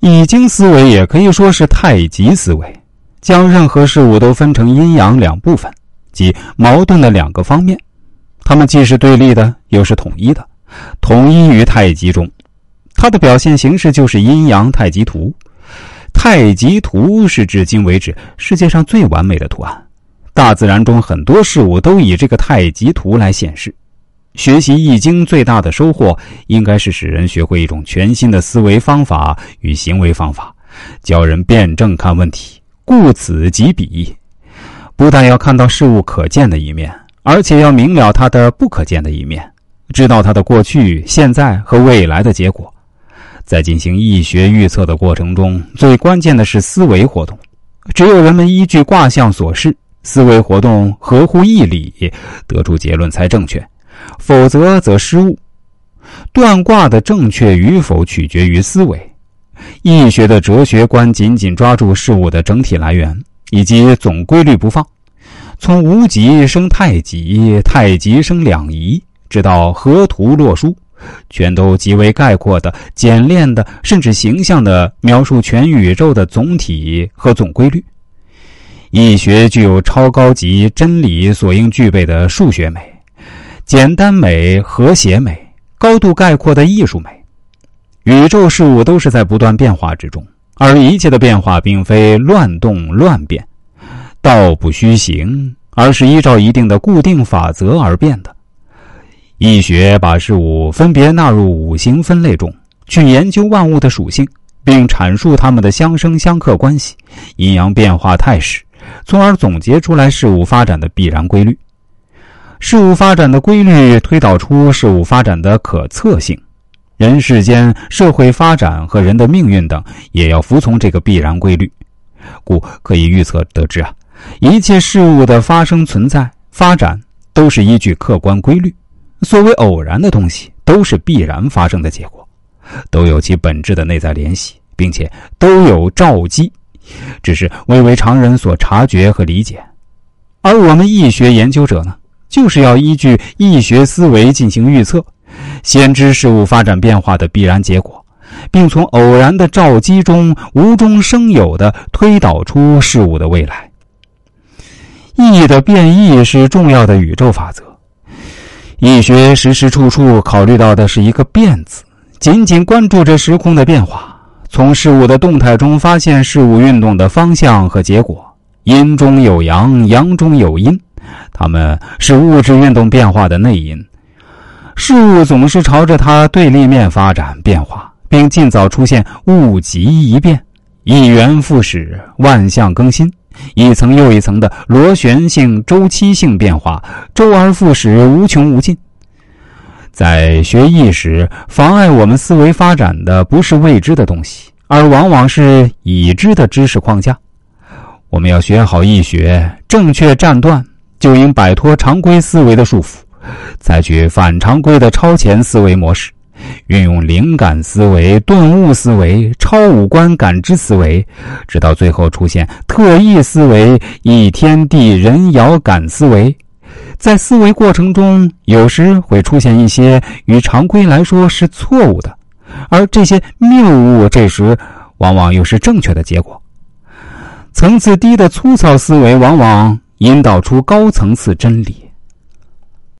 易经思维也可以说是太极思维，将任何事物都分成阴阳两部分，即矛盾的两个方面，它们既是对立的，又是统一的，统一于太极中。它的表现形式就是阴阳太极图。太极图是至今为止世界上最完美的图案，大自然中很多事物都以这个太极图来显示。学习易经最大的收获，应该是使人学会一种全新的思维方法与行为方法，教人辩证看问题，顾此及彼。不但要看到事物可见的一面，而且要明了它的不可见的一面，知道它的过去、现在和未来的结果。在进行易学预测的过程中，最关键的是思维活动。只有人们依据卦象所示，思维活动合乎义理，得出结论才正确。否则则失误。断卦的正确与否取决于思维。易学的哲学观紧紧抓住事物的整体来源以及总规律不放，从无极生太极，太极生两仪，直到河图洛书，全都极为概括的、简练的，甚至形象的描述全宇宙的总体和总规律。易学具有超高级真理所应具备的数学美。简单美、和谐美、高度概括的艺术美，宇宙事物都是在不断变化之中，而一切的变化并非乱动乱变，道不虚行，而是依照一定的固定法则而变的。易学把事物分别纳入五行分类中，去研究万物的属性，并阐述它们的相生相克关系、阴阳变化态势，从而总结出来事物发展的必然规律。事物发展的规律推导出事物发展的可测性，人世间社会发展和人的命运等也要服从这个必然规律，故可以预测得知啊，一切事物的发生、存在、发展都是依据客观规律。所谓偶然的东西，都是必然发生的结果，都有其本质的内在联系，并且都有照机，只是未为常人所察觉和理解。而我们易学研究者呢？就是要依据易学思维进行预测，先知事物发展变化的必然结果，并从偶然的兆机中无中生有的推导出事物的未来。易的变异是重要的宇宙法则，易学时时处处考虑到的是一个“变”字，紧紧关注着时空的变化，从事物的动态中发现事物运动的方向和结果。阴中有阳，阳中有阴。它们是物质运动变化的内因，事物总是朝着它对立面发展变化，并尽早出现物极一变，一元复始，万象更新，一层又一层的螺旋性、周期性变化，周而复始，无穷无尽。在学艺时，妨碍我们思维发展的不是未知的东西，而往往是已知的知识框架。我们要学好易学，正确站断。就应摆脱常规思维的束缚，采取反常规的超前思维模式，运用灵感思维、顿悟思维、超五官感知思维，直到最后出现特异思维、以天地人遥感思维。在思维过程中，有时会出现一些与常规来说是错误的，而这些谬误这时往往又是正确的结果。层次低的粗糙思维往往。引导出高层次真理。